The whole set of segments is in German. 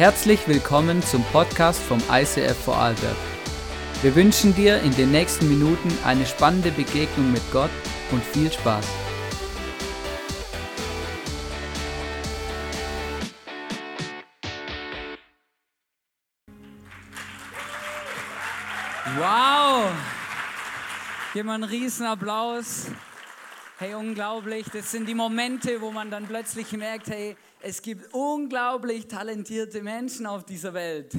Herzlich willkommen zum Podcast vom ICF Vorarlberg. Wir wünschen dir in den nächsten Minuten eine spannende Begegnung mit Gott und viel Spaß. Wow! Hier mal einen riesen Applaus. Hey, unglaublich. Das sind die Momente, wo man dann plötzlich merkt, hey, es gibt unglaublich talentierte Menschen auf dieser Welt.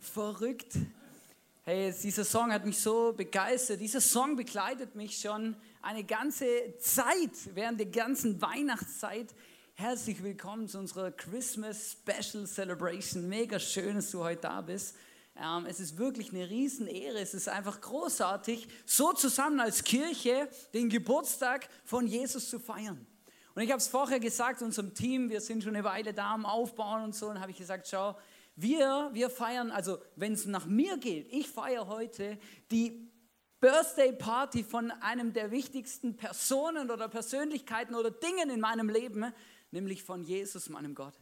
Verrückt. Hey, dieser Song hat mich so begeistert. Dieser Song begleitet mich schon eine ganze Zeit, während der ganzen Weihnachtszeit. Herzlich willkommen zu unserer Christmas Special Celebration. Mega schön, dass du heute da bist. Ähm, es ist wirklich eine Riesenehre. Es ist einfach großartig, so zusammen als Kirche den Geburtstag von Jesus zu feiern. Und ich habe es vorher gesagt unserem Team, wir sind schon eine Weile da am Aufbauen und so, und habe ich gesagt, schau, wir, wir feiern, also wenn es nach mir geht, ich feiere heute die Birthday Party von einem der wichtigsten Personen oder Persönlichkeiten oder Dingen in meinem Leben, nämlich von Jesus, meinem Gott.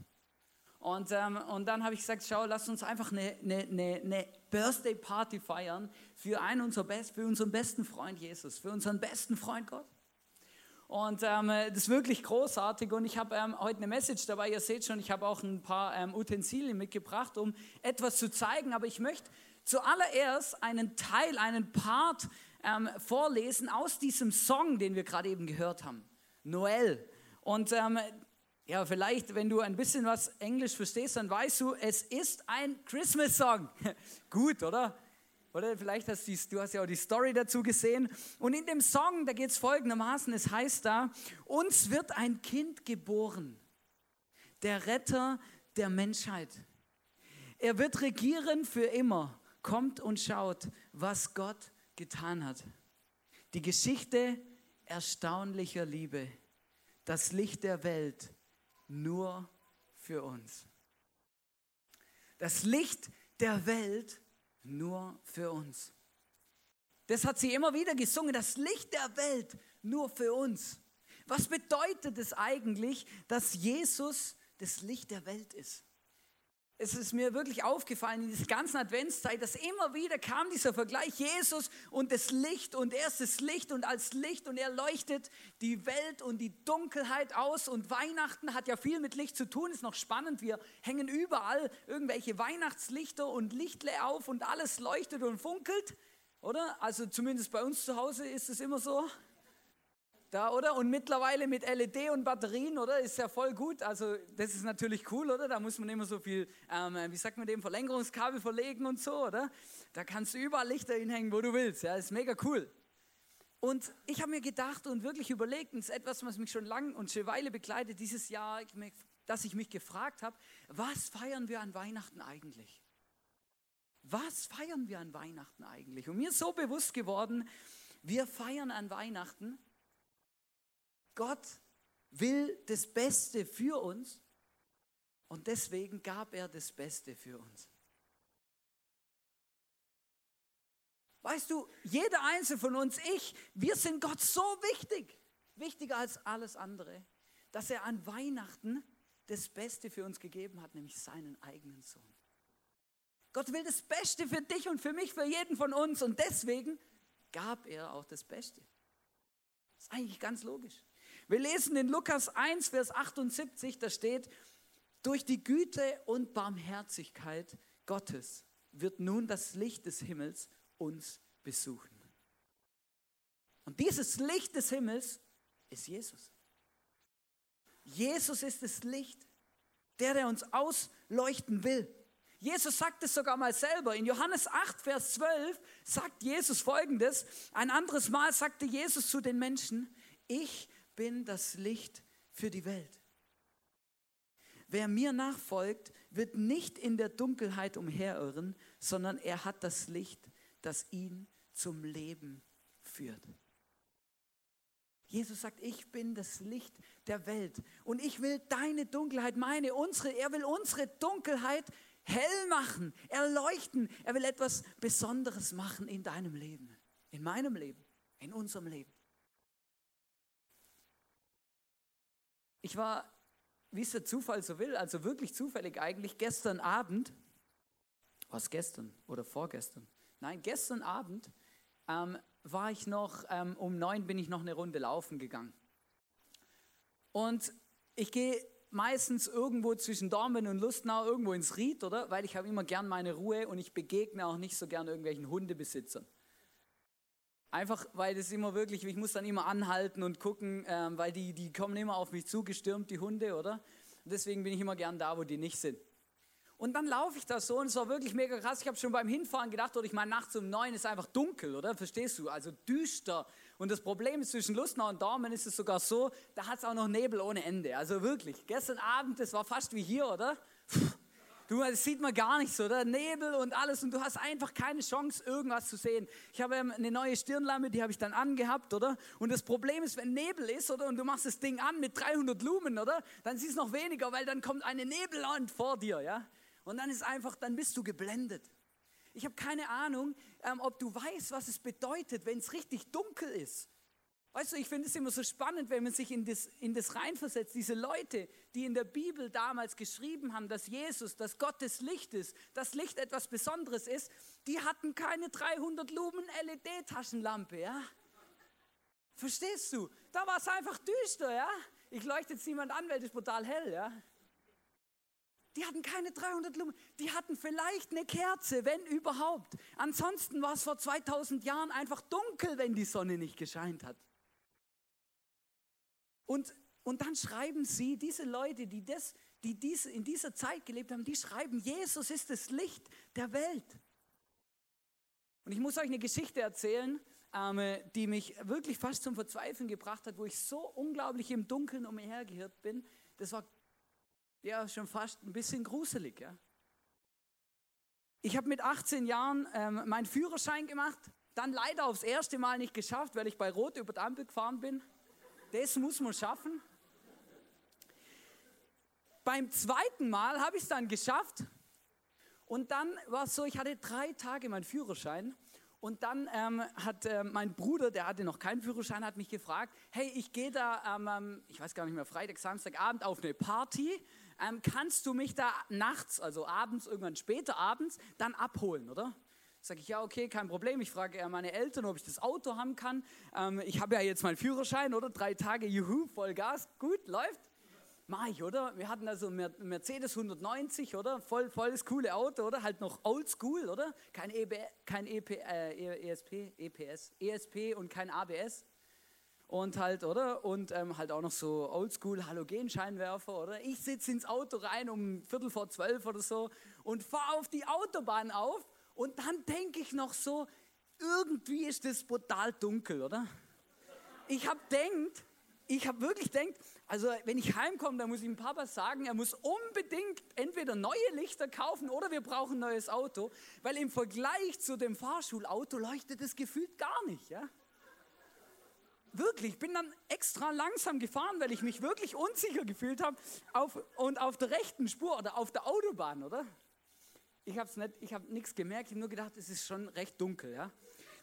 Und, ähm, und dann habe ich gesagt, schau, lass uns einfach eine, eine, eine, eine Birthday Party feiern für einen unserer Best, für unseren besten Freund Jesus, für unseren besten Freund Gott. Und ähm, das ist wirklich großartig. Und ich habe ähm, heute eine Message dabei. Ihr seht schon, ich habe auch ein paar ähm, Utensilien mitgebracht, um etwas zu zeigen. Aber ich möchte zuallererst einen Teil, einen Part ähm, vorlesen aus diesem Song, den wir gerade eben gehört haben. Noel. Und ähm, ja, vielleicht, wenn du ein bisschen was Englisch verstehst, dann weißt du, es ist ein Christmas-Song. Gut, oder? Oder vielleicht hast du, du hast ja auch die Story dazu gesehen. Und in dem Song, da geht es folgendermaßen, es heißt da, uns wird ein Kind geboren, der Retter der Menschheit. Er wird regieren für immer. Kommt und schaut, was Gott getan hat. Die Geschichte erstaunlicher Liebe, das Licht der Welt nur für uns. Das Licht der Welt nur für uns. Das hat sie immer wieder gesungen, das Licht der Welt nur für uns. Was bedeutet es eigentlich, dass Jesus das Licht der Welt ist? Es ist mir wirklich aufgefallen in dieser ganzen Adventszeit, dass immer wieder kam dieser Vergleich Jesus und das Licht und er ist das Licht und als Licht und er leuchtet die Welt und die Dunkelheit aus und Weihnachten hat ja viel mit Licht zu tun, ist noch spannend, wir hängen überall irgendwelche Weihnachtslichter und Lichtle auf und alles leuchtet und funkelt, oder? Also zumindest bei uns zu Hause ist es immer so. Da, oder? Und mittlerweile mit LED und Batterien, oder? Ist ja voll gut. Also, das ist natürlich cool, oder? Da muss man immer so viel, ähm, wie sagt man dem, Verlängerungskabel verlegen und so, oder? Da kannst du überall Lichter hinhängen, wo du willst. Ja, ist mega cool. Und ich habe mir gedacht und wirklich überlegt, und es ist etwas, was mich schon lange und schon Weile begleitet, dieses Jahr, dass ich mich gefragt habe, was feiern wir an Weihnachten eigentlich? Was feiern wir an Weihnachten eigentlich? Und mir ist so bewusst geworden, wir feiern an Weihnachten, Gott will das Beste für uns und deswegen gab er das Beste für uns. Weißt du, jeder einzelne von uns, ich, wir sind Gott so wichtig, wichtiger als alles andere, dass er an Weihnachten das Beste für uns gegeben hat, nämlich seinen eigenen Sohn. Gott will das Beste für dich und für mich, für jeden von uns und deswegen gab er auch das Beste. Das ist eigentlich ganz logisch. Wir lesen in Lukas 1, Vers 78, da steht, durch die Güte und Barmherzigkeit Gottes wird nun das Licht des Himmels uns besuchen. Und dieses Licht des Himmels ist Jesus. Jesus ist das Licht, der, der uns ausleuchten will. Jesus sagt es sogar mal selber. In Johannes 8, Vers 12 sagt Jesus folgendes. Ein anderes Mal sagte Jesus zu den Menschen, ich bin das Licht für die Welt. Wer mir nachfolgt, wird nicht in der Dunkelheit umherirren, sondern er hat das Licht, das ihn zum Leben führt. Jesus sagt, ich bin das Licht der Welt und ich will deine Dunkelheit, meine, unsere, er will unsere Dunkelheit hell machen, erleuchten. Er will etwas Besonderes machen in deinem Leben, in meinem Leben, in unserem Leben. Ich war wie es der Zufall so will, also wirklich zufällig eigentlich, gestern Abend, was gestern oder vorgestern? Nein, gestern Abend ähm, war ich noch, ähm, um neun bin ich noch eine Runde laufen gegangen. Und ich gehe meistens irgendwo zwischen Dormen und Lustnau irgendwo ins Ried, oder? Weil ich habe immer gern meine Ruhe und ich begegne auch nicht so gern irgendwelchen Hundebesitzern. Einfach, weil das immer wirklich, ich muss dann immer anhalten und gucken, ähm, weil die, die kommen immer auf mich zugestürmt, die Hunde, oder? Und deswegen bin ich immer gern da, wo die nicht sind. Und dann laufe ich da so und es war wirklich mega krass. Ich habe schon beim Hinfahren gedacht, oder ich meine, nachts um neun ist einfach dunkel, oder? Verstehst du? Also düster. Und das Problem ist, zwischen Lustnau und Dormen ist es sogar so, da hat es auch noch Nebel ohne Ende. Also wirklich, gestern Abend, das war fast wie hier, oder? Du, das sieht man gar nicht so, oder? Nebel und alles und du hast einfach keine Chance, irgendwas zu sehen. Ich habe ähm, eine neue Stirnlampe, die habe ich dann angehabt, oder? Und das Problem ist, wenn Nebel ist, oder? Und du machst das Ding an mit 300 Lumen, oder? Dann siehst du noch weniger, weil dann kommt eine Nebelwand vor dir, ja? Und dann ist einfach, dann bist du geblendet. Ich habe keine Ahnung, ähm, ob du weißt, was es bedeutet, wenn es richtig dunkel ist. Weißt du, ich finde es immer so spannend, wenn man sich in das, in das reinversetzt. Diese Leute, die in der Bibel damals geschrieben haben, dass Jesus, dass Gott das Licht ist, dass Licht etwas Besonderes ist, die hatten keine 300 Lumen LED-Taschenlampe, ja? Verstehst du? Da war es einfach düster, ja? Ich leuchte jetzt niemand an, weil das brutal hell, ja? Die hatten keine 300 Lumen, die hatten vielleicht eine Kerze, wenn überhaupt. Ansonsten war es vor 2000 Jahren einfach dunkel, wenn die Sonne nicht gescheint hat. Und, und dann schreiben sie, diese Leute, die, das, die diese, in dieser Zeit gelebt haben, die schreiben, Jesus ist das Licht der Welt. Und ich muss euch eine Geschichte erzählen, ähm, die mich wirklich fast zum Verzweifeln gebracht hat, wo ich so unglaublich im Dunkeln umhergehört bin. Das war ja schon fast ein bisschen gruselig. Ja? Ich habe mit 18 Jahren ähm, meinen Führerschein gemacht, dann leider aufs erste Mal nicht geschafft, weil ich bei Rot über die Ampel gefahren bin. Das muss man schaffen. Beim zweiten Mal habe ich es dann geschafft. Und dann war es so, ich hatte drei Tage meinen Führerschein. Und dann ähm, hat äh, mein Bruder, der hatte noch keinen Führerschein, hat mich gefragt, hey, ich gehe da, ähm, ich weiß gar nicht mehr, Freitag, Samstagabend auf eine Party ähm, kannst du mich da nachts, also abends, irgendwann später abends, dann abholen, oder? Sag ich, ja, okay, kein Problem. Ich frage meine Eltern, ob ich das Auto haben kann. Ähm, ich habe ja jetzt meinen Führerschein, oder? Drei Tage, juhu, voll Gas, gut, läuft. Mach ich, oder? Wir hatten also Mercedes 190, oder? Voll, voll das coole Auto, oder? Halt noch oldschool, oder? Kein, EB, kein EP, äh, ESP, EPS, ESP und kein ABS und halt, oder? Und ähm, halt auch noch so Oldschool Halogenscheinwerfer, oder? Ich sitze ins Auto rein um Viertel vor zwölf oder so und fahre auf die Autobahn auf und dann denke ich noch so, irgendwie ist das brutal dunkel, oder? Ich habe denkt, ich habe wirklich denkt, also wenn ich heimkomme, dann muss ich dem Papa sagen, er muss unbedingt entweder neue Lichter kaufen oder wir brauchen ein neues Auto, weil im Vergleich zu dem Fahrschulauto leuchtet es gefühlt gar nicht, ja? wirklich, ich bin dann extra langsam gefahren, weil ich mich wirklich unsicher gefühlt habe auf, und auf der rechten Spur oder auf der Autobahn, oder? Ich habe nicht, ich habe nichts gemerkt, ich habe nur gedacht, es ist schon recht dunkel, ja.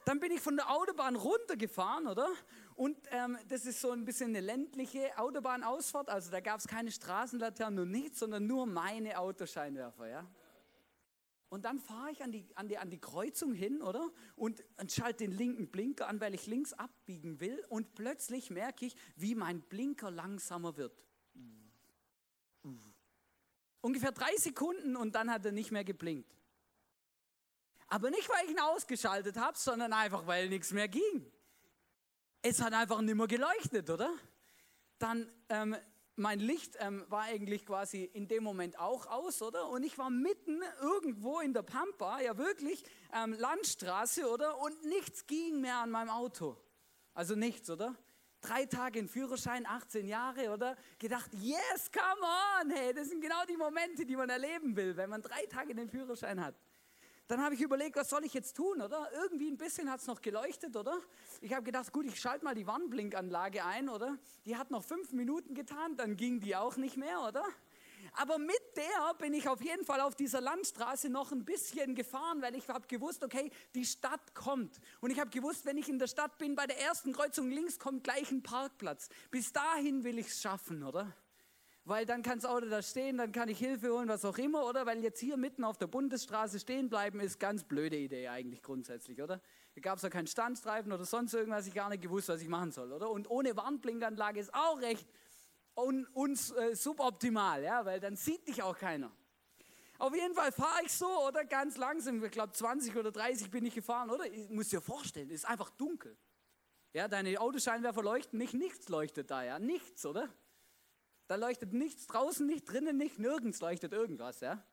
Dann bin ich von der Autobahn runtergefahren, oder? Und ähm, das ist so ein bisschen eine ländliche Autobahnausfahrt, also da gab es keine Straßenlaternen und nichts, sondern nur meine Autoscheinwerfer, ja. Und dann fahre ich an die, an, die, an die Kreuzung hin, oder? Und, und schalte den linken Blinker an, weil ich links abbiegen will. Und plötzlich merke ich, wie mein Blinker langsamer wird. Ungefähr drei Sekunden und dann hat er nicht mehr geblinkt. Aber nicht, weil ich ihn ausgeschaltet habe, sondern einfach, weil nichts mehr ging. Es hat einfach nicht mehr geleuchtet, oder? Dann ähm, mein Licht ähm, war eigentlich quasi in dem Moment auch aus, oder? Und ich war mitten irgendwo in der Pampa, ja wirklich, ähm, Landstraße, oder? Und nichts ging mehr an meinem Auto. Also nichts, oder? Drei Tage in Führerschein, 18 Jahre, oder? Gedacht, yes, come on, hey, das sind genau die Momente, die man erleben will, wenn man drei Tage den Führerschein hat. Dann habe ich überlegt, was soll ich jetzt tun, oder? Irgendwie ein bisschen hat es noch geleuchtet, oder? Ich habe gedacht, gut, ich schalte mal die Warnblinkanlage ein, oder? Die hat noch fünf Minuten getan, dann ging die auch nicht mehr, oder? Aber mit der bin ich auf jeden Fall auf dieser Landstraße noch ein bisschen gefahren, weil ich habe gewusst, okay, die Stadt kommt. Und ich habe gewusst, wenn ich in der Stadt bin, bei der ersten Kreuzung links kommt gleich ein Parkplatz. Bis dahin will ich es schaffen, oder? weil dann kann das Auto da stehen, dann kann ich Hilfe holen, was auch immer, oder? Weil jetzt hier mitten auf der Bundesstraße stehen bleiben, ist ganz blöde Idee eigentlich grundsätzlich, oder? Da gab es ja keinen Standstreifen oder sonst irgendwas, ich gar nicht gewusst, was ich machen soll, oder? Und ohne Warnblinkanlage ist auch recht un, uns äh, suboptimal, ja, weil dann sieht dich auch keiner. Auf jeden Fall fahre ich so, oder ganz langsam, ich glaube 20 oder 30 bin ich gefahren, oder? Ich muss dir vorstellen, es ist einfach dunkel. Ja, deine Autoscheinwerfer leuchten nicht, nichts leuchtet da, ja, nichts, oder? Da leuchtet nichts draußen, nicht drinnen, nicht nirgends leuchtet irgendwas, ja.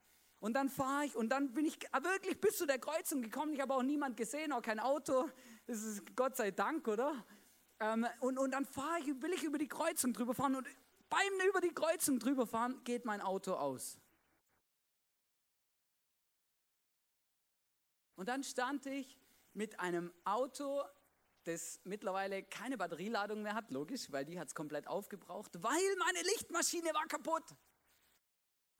Und dann fahre ich und dann bin ich wirklich bis zu der Kreuzung gekommen. Ich habe auch niemand gesehen, auch kein Auto. Das ist Gott sei Dank, oder? Ähm, und, und dann fahre ich, will ich über die Kreuzung drüber fahren und beim über die Kreuzung drüber fahren geht mein Auto aus. Und dann stand ich mit einem Auto das mittlerweile keine Batterieladung mehr hat, logisch, weil die hat es komplett aufgebraucht, weil meine Lichtmaschine war kaputt.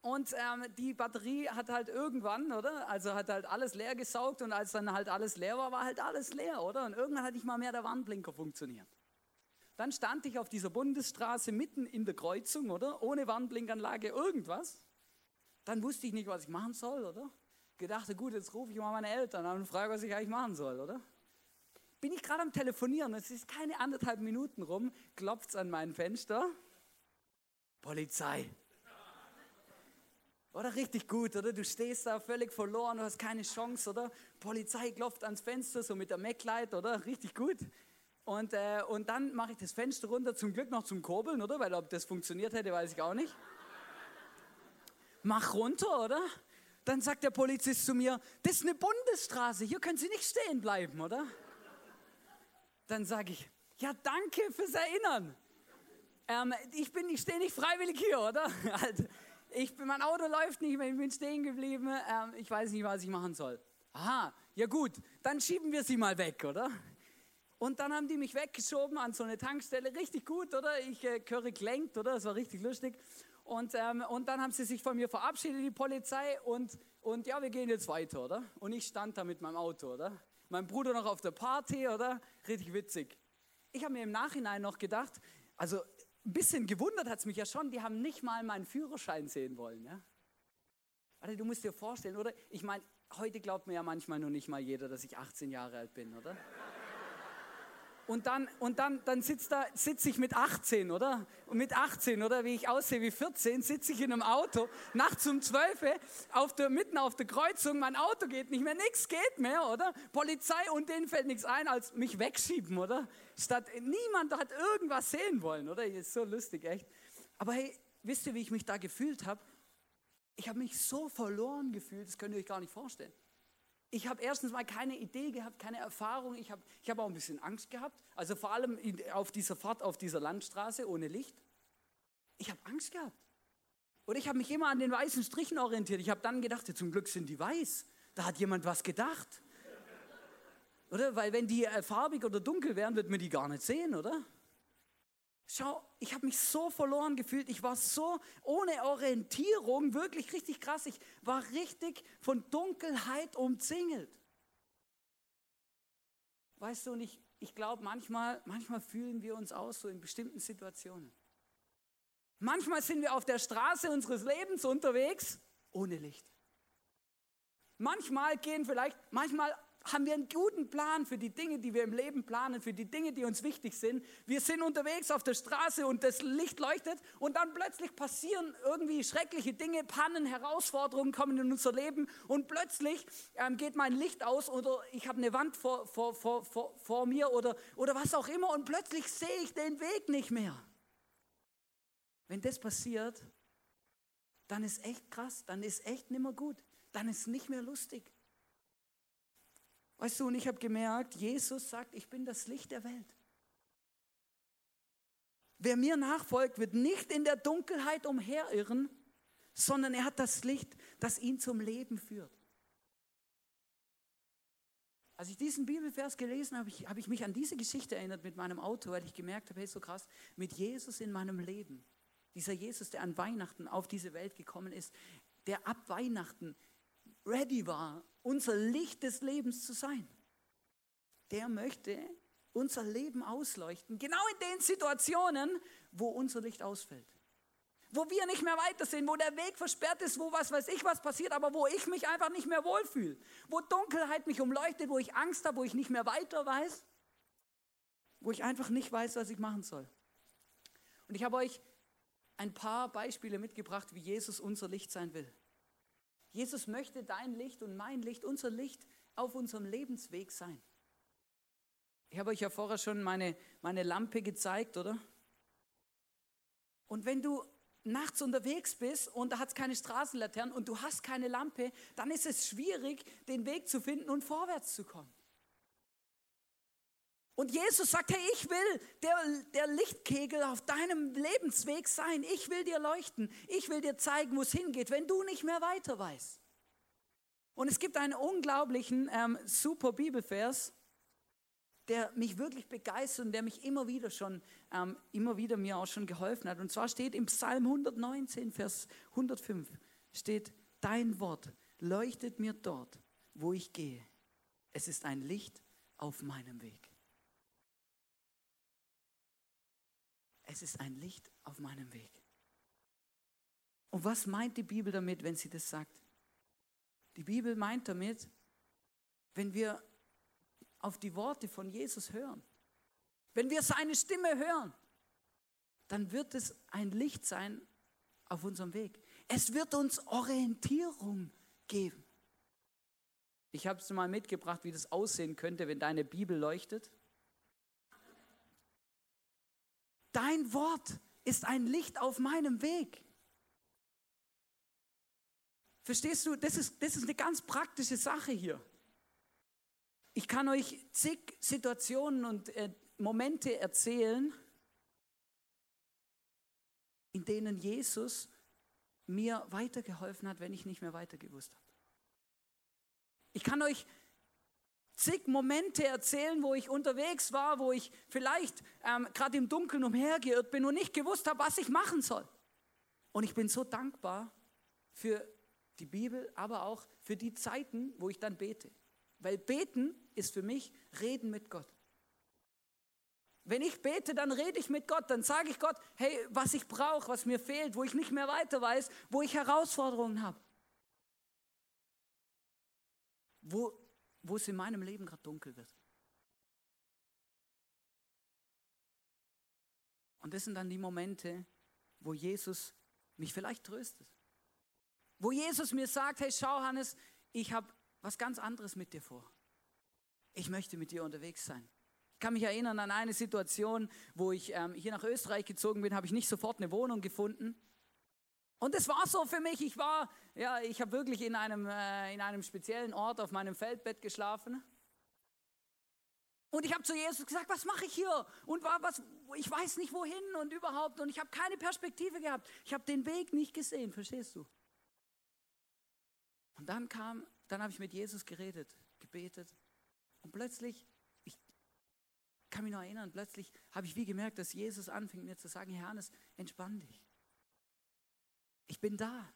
Und ähm, die Batterie hat halt irgendwann, oder? Also hat halt alles leer gesaugt und als dann halt alles leer war, war halt alles leer, oder? Und irgendwann hat nicht mal mehr der Warnblinker funktioniert. Dann stand ich auf dieser Bundesstraße mitten in der Kreuzung, oder? Ohne Warnblinkanlage, irgendwas. Dann wusste ich nicht, was ich machen soll, oder? Gedachte, gut, jetzt rufe ich mal meine Eltern an und frage, was ich eigentlich machen soll, oder? bin ich gerade am Telefonieren, es ist keine anderthalb Minuten rum, klopft es an mein Fenster. Polizei. Oder richtig gut, oder? Du stehst da völlig verloren, du hast keine Chance, oder? Polizei klopft ans Fenster, so mit der Mac-Light, oder? Richtig gut. Und, äh, und dann mache ich das Fenster runter, zum Glück noch zum Kurbeln, oder? Weil ob das funktioniert hätte, weiß ich auch nicht. Mach runter, oder? Dann sagt der Polizist zu mir, das ist eine Bundesstraße, hier können Sie nicht stehen bleiben, oder? dann sage ich, ja, danke fürs Erinnern. Ähm, ich ich stehe nicht freiwillig hier, oder? Also, ich bin, mein Auto läuft nicht mehr, ich bin stehen geblieben, ähm, ich weiß nicht, was ich machen soll. Aha, ja gut, dann schieben wir sie mal weg, oder? Und dann haben die mich weggeschoben an so eine Tankstelle, richtig gut, oder? Ich äh, höre gelenkt, oder? Das war richtig lustig. Und, ähm, und dann haben sie sich von mir verabschiedet, die Polizei, und, und ja, wir gehen jetzt weiter, oder? Und ich stand da mit meinem Auto, oder? mein Bruder noch auf der Party, oder? Richtig witzig. Ich habe mir im Nachhinein noch gedacht, also ein bisschen gewundert hat es mich ja schon, die haben nicht mal meinen Führerschein sehen wollen. Ja? Also du musst dir vorstellen, oder? Ich meine, heute glaubt mir ja manchmal nur nicht mal jeder, dass ich 18 Jahre alt bin, oder? Und dann, und dann, dann sitzt da, sitze ich mit 18, oder? Und mit 18, oder? Wie ich aussehe wie 14, sitze ich in einem Auto, nachts um 12 auf der, mitten auf der Kreuzung, mein Auto geht nicht mehr, nichts geht mehr, oder? Polizei und denen fällt nichts ein, als mich wegschieben, oder? Statt, niemand hat irgendwas sehen wollen, oder? Ist so lustig, echt. Aber hey, wisst ihr, wie ich mich da gefühlt habe? Ich habe mich so verloren gefühlt, das könnt ihr euch gar nicht vorstellen. Ich habe erstens mal keine Idee gehabt, keine Erfahrung. Ich habe ich hab auch ein bisschen Angst gehabt. Also vor allem auf dieser Fahrt auf dieser Landstraße ohne Licht. Ich habe Angst gehabt. Und ich habe mich immer an den weißen Strichen orientiert. Ich habe dann gedacht, ja, zum Glück sind die weiß. Da hat jemand was gedacht. Oder? Weil wenn die äh, farbig oder dunkel wären, wird man die gar nicht sehen, oder? Schau, ich habe mich so verloren gefühlt. Ich war so ohne Orientierung, wirklich richtig krass. Ich war richtig von Dunkelheit umzingelt. Weißt du, und ich, ich glaube, manchmal, manchmal fühlen wir uns aus so in bestimmten Situationen. Manchmal sind wir auf der Straße unseres Lebens unterwegs ohne Licht. Manchmal gehen vielleicht, manchmal haben wir einen guten Plan für die Dinge, die wir im Leben planen, für die Dinge, die uns wichtig sind. Wir sind unterwegs auf der Straße und das Licht leuchtet und dann plötzlich passieren irgendwie schreckliche Dinge, Pannen, Herausforderungen kommen in unser Leben und plötzlich ähm, geht mein Licht aus oder ich habe eine Wand vor, vor, vor, vor, vor mir oder, oder was auch immer und plötzlich sehe ich den Weg nicht mehr. Wenn das passiert, dann ist echt krass, dann ist echt nimmer gut, dann ist nicht mehr lustig. Weißt du, und ich habe gemerkt, Jesus sagt, ich bin das Licht der Welt. Wer mir nachfolgt, wird nicht in der Dunkelheit umherirren, sondern er hat das Licht, das ihn zum Leben führt. Als ich diesen Bibelvers gelesen habe, habe ich mich an diese Geschichte erinnert mit meinem Auto, weil ich gemerkt habe, hey, so krass, mit Jesus in meinem Leben. Dieser Jesus, der an Weihnachten auf diese Welt gekommen ist, der ab Weihnachten ready war, unser Licht des Lebens zu sein. Der möchte unser Leben ausleuchten, genau in den Situationen, wo unser Licht ausfällt. wo wir nicht mehr weiter sind, wo der Weg versperrt ist, wo was weiß ich was passiert, aber wo ich mich einfach nicht mehr wohlfühle, wo Dunkelheit mich umleuchtet, wo ich Angst habe, wo ich nicht mehr weiter weiß, wo ich einfach nicht weiß, was ich machen soll. Und ich habe euch ein paar Beispiele mitgebracht, wie Jesus unser Licht sein will. Jesus möchte dein Licht und mein Licht, unser Licht auf unserem Lebensweg sein. Ich habe euch ja vorher schon meine, meine Lampe gezeigt, oder? Und wenn du nachts unterwegs bist und da hat es keine Straßenlaternen und du hast keine Lampe, dann ist es schwierig, den Weg zu finden und vorwärts zu kommen. Und Jesus sagt, hey, ich will der, der Lichtkegel auf deinem Lebensweg sein. Ich will dir leuchten. Ich will dir zeigen, wo es hingeht, wenn du nicht mehr weiter weißt. Und es gibt einen unglaublichen, ähm, super Bibelvers, der mich wirklich begeistert und der mich immer wieder schon, ähm, immer wieder mir auch schon geholfen hat. Und zwar steht im Psalm 119, Vers 105, steht, dein Wort leuchtet mir dort, wo ich gehe. Es ist ein Licht auf meinem Weg. Es ist ein Licht auf meinem Weg. Und was meint die Bibel damit, wenn sie das sagt? Die Bibel meint damit, wenn wir auf die Worte von Jesus hören, wenn wir seine Stimme hören, dann wird es ein Licht sein auf unserem Weg. Es wird uns Orientierung geben. Ich habe es mal mitgebracht, wie das aussehen könnte, wenn deine Bibel leuchtet. Dein Wort ist ein Licht auf meinem Weg. Verstehst du, das ist, das ist eine ganz praktische Sache hier. Ich kann euch zig Situationen und äh, Momente erzählen, in denen Jesus mir weitergeholfen hat, wenn ich nicht mehr weiter gewusst habe. Ich kann euch zig Momente erzählen, wo ich unterwegs war, wo ich vielleicht ähm, gerade im Dunkeln umhergeirrt bin und nicht gewusst habe, was ich machen soll. Und ich bin so dankbar für die Bibel, aber auch für die Zeiten, wo ich dann bete. Weil beten ist für mich reden mit Gott. Wenn ich bete, dann rede ich mit Gott, dann sage ich Gott, hey, was ich brauche, was mir fehlt, wo ich nicht mehr weiter weiß, wo ich Herausforderungen habe. Wo, wo es in meinem Leben gerade dunkel wird. Und das sind dann die Momente, wo Jesus mich vielleicht tröstet. Wo Jesus mir sagt, hey, schau Hannes, ich habe was ganz anderes mit dir vor. Ich möchte mit dir unterwegs sein. Ich kann mich erinnern an eine Situation, wo ich ähm, hier nach Österreich gezogen bin, habe ich nicht sofort eine Wohnung gefunden. Und es war so für mich, ich war, ja, ich habe wirklich in einem, äh, in einem speziellen Ort auf meinem Feldbett geschlafen. Und ich habe zu Jesus gesagt, was mache ich hier? Und war was, ich weiß nicht wohin und überhaupt. Und ich habe keine Perspektive gehabt. Ich habe den Weg nicht gesehen, verstehst du? Und dann kam, dann habe ich mit Jesus geredet, gebetet. Und plötzlich, ich kann mich noch erinnern, plötzlich habe ich wie gemerkt, dass Jesus anfing mir zu sagen, Herr Hannes, entspann dich. Ich bin da.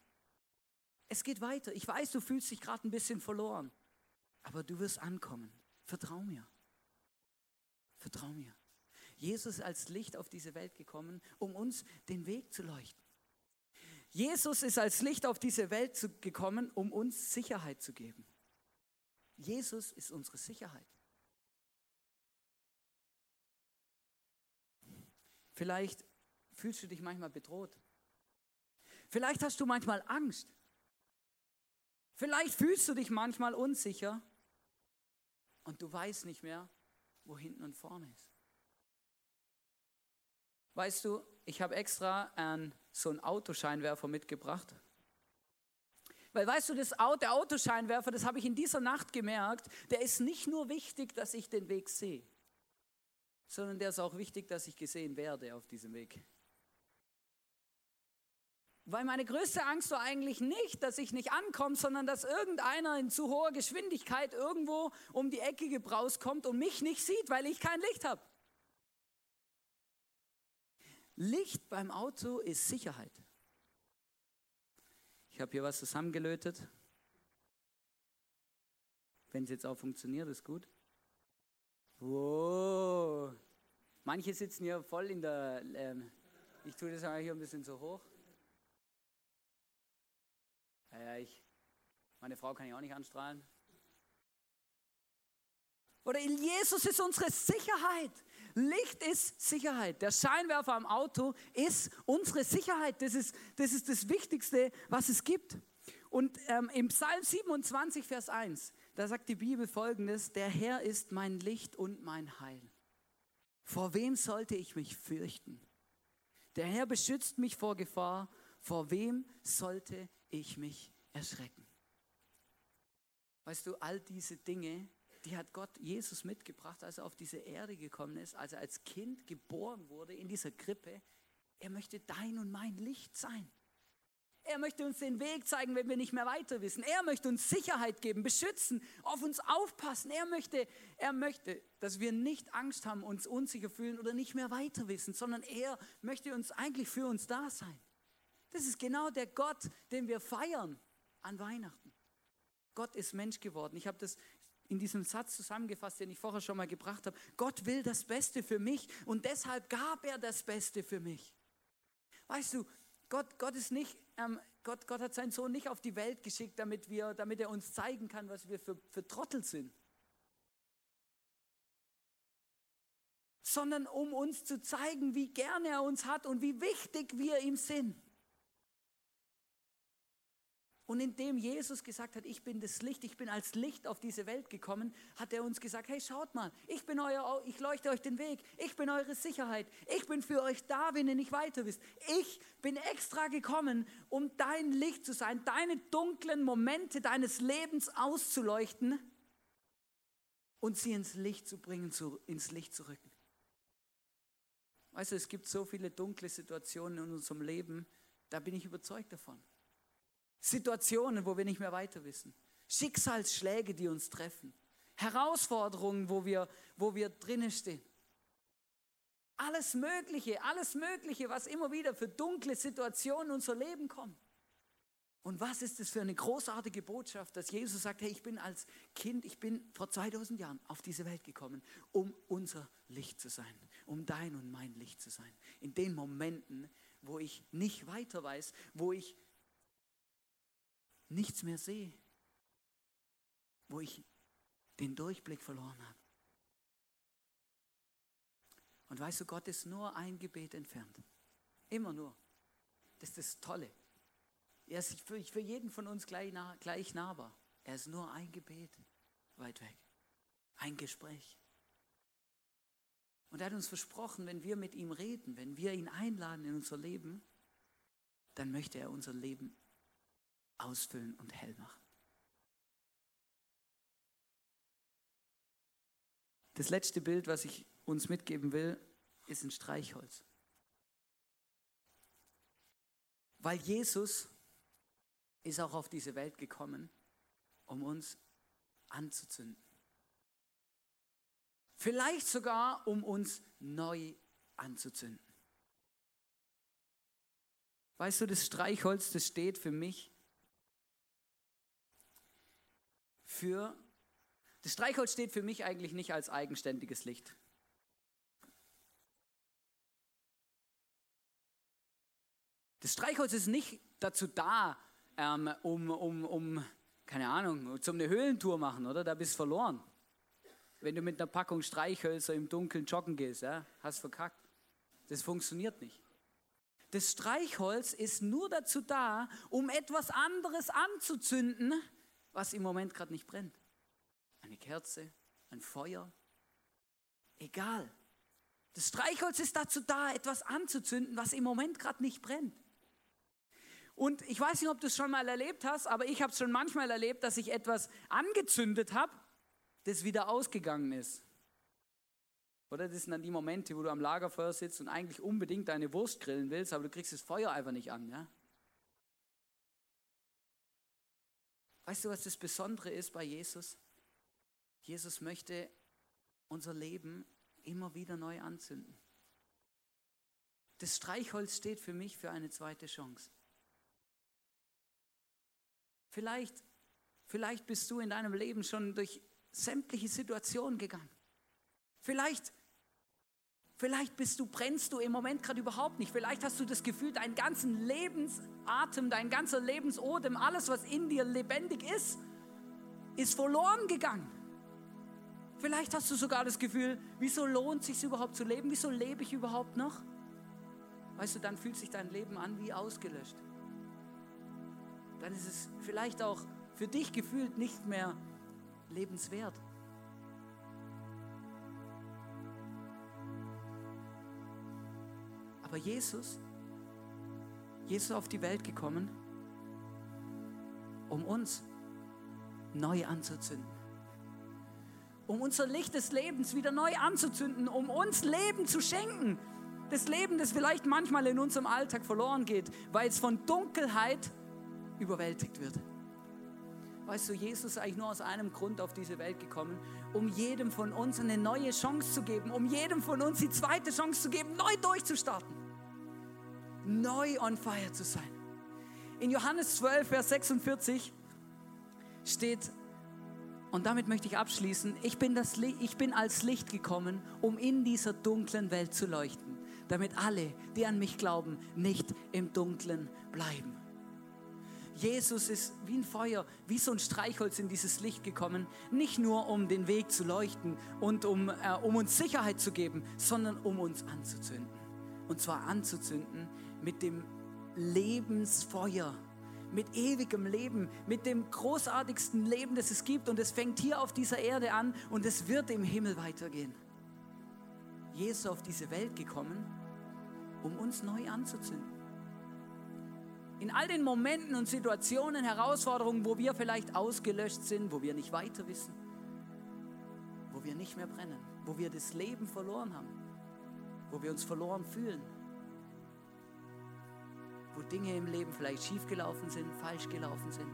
Es geht weiter. Ich weiß, du fühlst dich gerade ein bisschen verloren, aber du wirst ankommen. Vertrau mir. Vertrau mir. Jesus ist als Licht auf diese Welt gekommen, um uns den Weg zu leuchten. Jesus ist als Licht auf diese Welt gekommen, um uns Sicherheit zu geben. Jesus ist unsere Sicherheit. Vielleicht fühlst du dich manchmal bedroht. Vielleicht hast du manchmal Angst. Vielleicht fühlst du dich manchmal unsicher und du weißt nicht mehr, wo hinten und vorne ist. Weißt du, ich habe extra einen so einen Autoscheinwerfer mitgebracht. Weil weißt du, das Auto, der Autoscheinwerfer, das habe ich in dieser Nacht gemerkt, der ist nicht nur wichtig, dass ich den Weg sehe, sondern der ist auch wichtig, dass ich gesehen werde auf diesem Weg. Weil meine größte Angst war eigentlich nicht, dass ich nicht ankomme, sondern dass irgendeiner in zu hoher Geschwindigkeit irgendwo um die Ecke gebraust kommt und mich nicht sieht, weil ich kein Licht habe. Licht beim Auto ist Sicherheit. Ich habe hier was zusammengelötet. Wenn es jetzt auch funktioniert, ist gut. Wow. Manche sitzen hier voll in der. Ähm, ich tue das mal hier ein bisschen so hoch. Ja, ja, ich, meine Frau kann ich auch nicht anstrahlen. Oder Jesus ist unsere Sicherheit. Licht ist Sicherheit. Der Scheinwerfer am Auto ist unsere Sicherheit. Das ist das, ist das Wichtigste, was es gibt. Und ähm, im Psalm 27, Vers 1, da sagt die Bibel folgendes, der Herr ist mein Licht und mein Heil. Vor wem sollte ich mich fürchten? Der Herr beschützt mich vor Gefahr. Vor wem sollte ich mich erschrecken? Weißt du, all diese Dinge, die hat Gott Jesus mitgebracht, als er auf diese Erde gekommen ist, als er als Kind geboren wurde in dieser Krippe. Er möchte dein und mein Licht sein. Er möchte uns den Weg zeigen, wenn wir nicht mehr weiter wissen. Er möchte uns Sicherheit geben, beschützen, auf uns aufpassen. Er möchte, er möchte, dass wir nicht Angst haben, uns unsicher fühlen oder nicht mehr weiter wissen, sondern er möchte uns eigentlich für uns da sein. Das ist genau der Gott, den wir feiern an Weihnachten. Gott ist Mensch geworden. Ich habe das in diesem Satz zusammengefasst, den ich vorher schon mal gebracht habe. Gott will das Beste für mich und deshalb gab er das Beste für mich. Weißt du, Gott, Gott ist nicht, ähm, Gott, Gott hat seinen Sohn nicht auf die Welt geschickt, damit, wir, damit er uns zeigen kann, was wir für, für Trottel sind. Sondern um uns zu zeigen, wie gerne er uns hat und wie wichtig wir ihm sind. Und indem Jesus gesagt hat, ich bin das Licht, ich bin als Licht auf diese Welt gekommen, hat er uns gesagt, hey, schaut mal, ich bin euer, ich leuchte euch den Weg, ich bin eure Sicherheit, ich bin für euch da, wenn ihr nicht weiter wisst. Ich bin extra gekommen, um dein Licht zu sein, deine dunklen Momente deines Lebens auszuleuchten und sie ins Licht zu bringen, zu, ins Licht zu rücken. Weißt du, es gibt so viele dunkle Situationen in unserem Leben, da bin ich überzeugt davon. Situationen, wo wir nicht mehr weiter wissen. Schicksalsschläge, die uns treffen. Herausforderungen, wo wir, wo wir drinnen stehen. Alles Mögliche, alles Mögliche, was immer wieder für dunkle Situationen in unser Leben kommt. Und was ist das für eine großartige Botschaft, dass Jesus sagt, hey, ich bin als Kind, ich bin vor 2000 Jahren auf diese Welt gekommen, um unser Licht zu sein, um dein und mein Licht zu sein. In den Momenten, wo ich nicht weiter weiß, wo ich nichts mehr sehe, wo ich den Durchblick verloren habe. Und weißt du, Gott ist nur ein Gebet entfernt. Immer nur. Das ist das Tolle. Er ist für, für jeden von uns gleich, nah, gleich nahbar. Er ist nur ein Gebet weit weg. Ein Gespräch. Und er hat uns versprochen, wenn wir mit ihm reden, wenn wir ihn einladen in unser Leben, dann möchte er unser Leben ausfüllen und hell machen. Das letzte Bild, was ich uns mitgeben will, ist ein Streichholz. Weil Jesus ist auch auf diese Welt gekommen, um uns anzuzünden. Vielleicht sogar, um uns neu anzuzünden. Weißt du, das Streichholz, das steht für mich für, das Streichholz steht für mich eigentlich nicht als eigenständiges Licht. Das Streichholz ist nicht dazu da, ähm, um, um, um, keine Ahnung, zum eine Höhlentour machen, oder? Da bist du verloren. Wenn du mit einer Packung Streichhölzer im Dunkeln joggen gehst, ja, hast verkackt. Das funktioniert nicht. Das Streichholz ist nur dazu da, um etwas anderes anzuzünden, was im Moment gerade nicht brennt. Eine Kerze, ein Feuer, egal. Das Streichholz ist dazu da, etwas anzuzünden, was im Moment gerade nicht brennt. Und ich weiß nicht, ob du es schon mal erlebt hast, aber ich habe es schon manchmal erlebt, dass ich etwas angezündet habe, das wieder ausgegangen ist. Oder das sind dann die Momente, wo du am Lagerfeuer sitzt und eigentlich unbedingt deine Wurst grillen willst, aber du kriegst das Feuer einfach nicht an. Ja? Weißt du, was das Besondere ist bei Jesus? Jesus möchte unser Leben immer wieder neu anzünden. Das Streichholz steht für mich für eine zweite Chance. Vielleicht, vielleicht bist du in deinem Leben schon durch sämtliche Situationen gegangen. Vielleicht, Vielleicht bist du, brennst du im Moment gerade überhaupt nicht. Vielleicht hast du das Gefühl, deinen ganzen Lebensatem, dein ganzer Lebensodem, alles, was in dir lebendig ist, ist verloren gegangen. Vielleicht hast du sogar das Gefühl, wieso lohnt es sich überhaupt zu leben? Wieso lebe ich überhaupt noch? Weißt du, dann fühlt sich dein Leben an wie ausgelöscht. Dann ist es vielleicht auch für dich gefühlt nicht mehr lebenswert. Aber Jesus, Jesus ist auf die Welt gekommen, um uns neu anzuzünden. Um unser Licht des Lebens wieder neu anzuzünden, um uns Leben zu schenken. Das Leben, das vielleicht manchmal in unserem Alltag verloren geht, weil es von Dunkelheit überwältigt wird. Weißt du, Jesus ist eigentlich nur aus einem Grund auf diese Welt gekommen, um jedem von uns eine neue Chance zu geben, um jedem von uns die zweite Chance zu geben, neu durchzustarten neu on fire zu sein. In Johannes 12, Vers 46 steht, und damit möchte ich abschließen, ich bin, das, ich bin als Licht gekommen, um in dieser dunklen Welt zu leuchten, damit alle, die an mich glauben, nicht im Dunklen bleiben. Jesus ist wie ein Feuer, wie so ein Streichholz in dieses Licht gekommen, nicht nur um den Weg zu leuchten und um, äh, um uns Sicherheit zu geben, sondern um uns anzuzünden. Und zwar anzuzünden mit dem Lebensfeuer, mit ewigem Leben, mit dem großartigsten Leben, das es gibt. Und es fängt hier auf dieser Erde an und es wird im Himmel weitergehen. Jesus auf diese Welt gekommen, um uns neu anzuzünden. In all den Momenten und Situationen, Herausforderungen, wo wir vielleicht ausgelöscht sind, wo wir nicht weiter wissen, wo wir nicht mehr brennen, wo wir das Leben verloren haben, wo wir uns verloren fühlen, wo Dinge im Leben vielleicht schiefgelaufen sind, falsch gelaufen sind,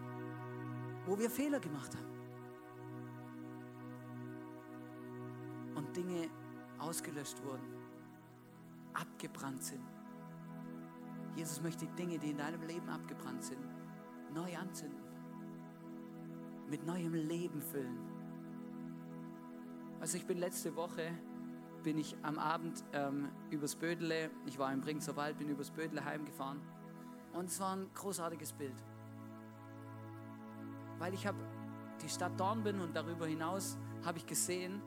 wo wir Fehler gemacht haben und Dinge ausgelöscht wurden, abgebrannt sind. Jesus möchte Dinge, die in deinem Leben abgebrannt sind, neu anzünden, mit neuem Leben füllen. Also ich bin letzte Woche bin ich am Abend ähm, übers Bödele, ich war im Bringser Wald, bin übers Bödele heimgefahren und es war ein großartiges Bild. Weil ich habe die Stadt Dornbin und darüber hinaus habe ich gesehen.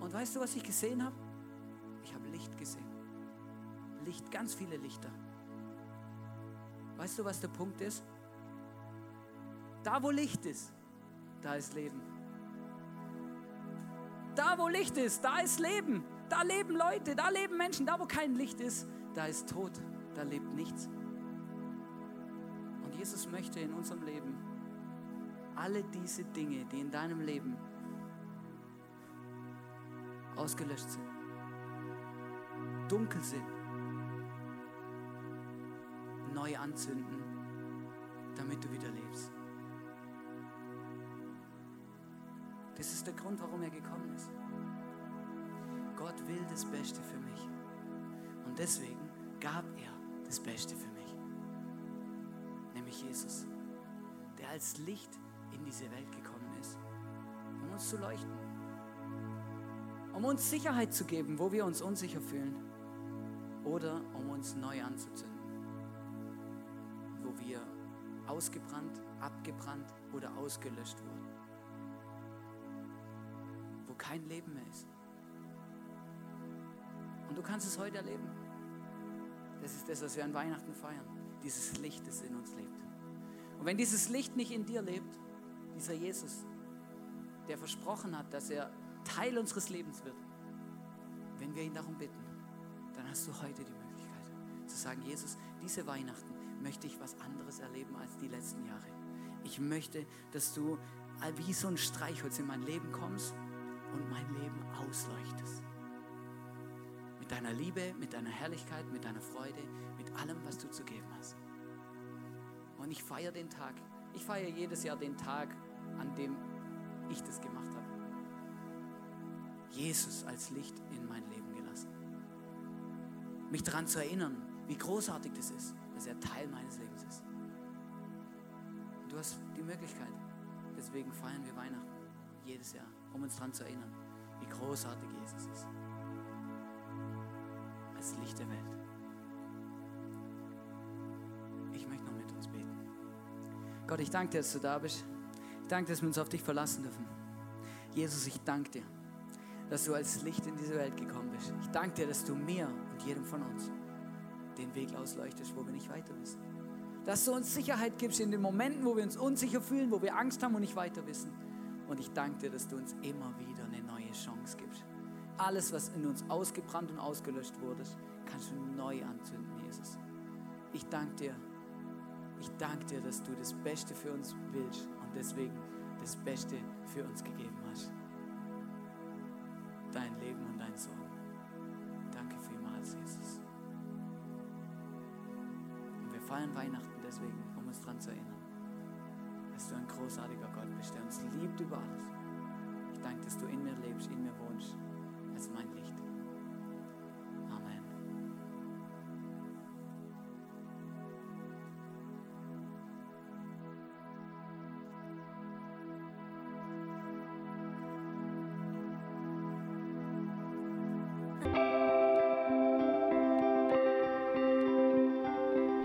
Und weißt du, was ich gesehen habe? Ich habe Licht gesehen. Licht, ganz viele Lichter. Weißt du, was der Punkt ist? Da, wo Licht ist, da ist Leben. Da, wo Licht ist, da ist Leben. Da leben Leute, da leben Menschen. Da, wo kein Licht ist, da ist Tod da lebt nichts. Und Jesus möchte in unserem Leben alle diese Dinge, die in deinem Leben ausgelöscht sind, dunkel sind, neu anzünden, damit du wieder lebst. Das ist der Grund, warum er gekommen ist. Gott will das Beste für mich. Und deswegen gab er das Beste für mich. Nämlich Jesus, der als Licht in diese Welt gekommen ist, um uns zu leuchten. Um uns Sicherheit zu geben, wo wir uns unsicher fühlen. Oder um uns neu anzuzünden. Wo wir ausgebrannt, abgebrannt oder ausgelöscht wurden. Wo kein Leben mehr ist. Und du kannst es heute erleben. Das ist das, was wir an Weihnachten feiern. Dieses Licht, das in uns lebt. Und wenn dieses Licht nicht in dir lebt, dieser Jesus, der versprochen hat, dass er Teil unseres Lebens wird, wenn wir ihn darum bitten, dann hast du heute die Möglichkeit zu sagen, Jesus, diese Weihnachten möchte ich was anderes erleben als die letzten Jahre. Ich möchte, dass du wie so ein Streichholz in mein Leben kommst und mein Leben ausleuchtest deiner Liebe, mit deiner Herrlichkeit, mit deiner Freude, mit allem, was du zu geben hast. Und ich feiere den Tag. Ich feiere jedes Jahr den Tag, an dem ich das gemacht habe. Jesus als Licht in mein Leben gelassen. Mich daran zu erinnern, wie großartig das ist, dass er Teil meines Lebens ist. Du hast die Möglichkeit. Deswegen feiern wir Weihnachten jedes Jahr, um uns daran zu erinnern, wie großartig Jesus ist. Als Licht der Welt. Ich möchte noch mit uns beten. Gott, ich danke dir, dass du da bist. Ich danke dass wir uns auf dich verlassen dürfen. Jesus, ich danke dir, dass du als Licht in diese Welt gekommen bist. Ich danke dir, dass du mir und jedem von uns den Weg ausleuchtest, wo wir nicht weiter wissen. Dass du uns Sicherheit gibst in den Momenten, wo wir uns unsicher fühlen, wo wir Angst haben und nicht weiter wissen. Und ich danke dir, dass du uns immer wieder Alles, was in uns ausgebrannt und ausgelöscht wurde, kannst du neu anzünden, Jesus. Ich danke dir. Ich danke dir, dass du das Beste für uns willst und deswegen das Beste für uns gegeben hast. Dein Leben und dein Sohn. Danke vielmals, Jesus. Und wir feiern Weihnachten deswegen, um uns daran zu erinnern, dass du ein großartiger Gott bist, der uns liebt über alles.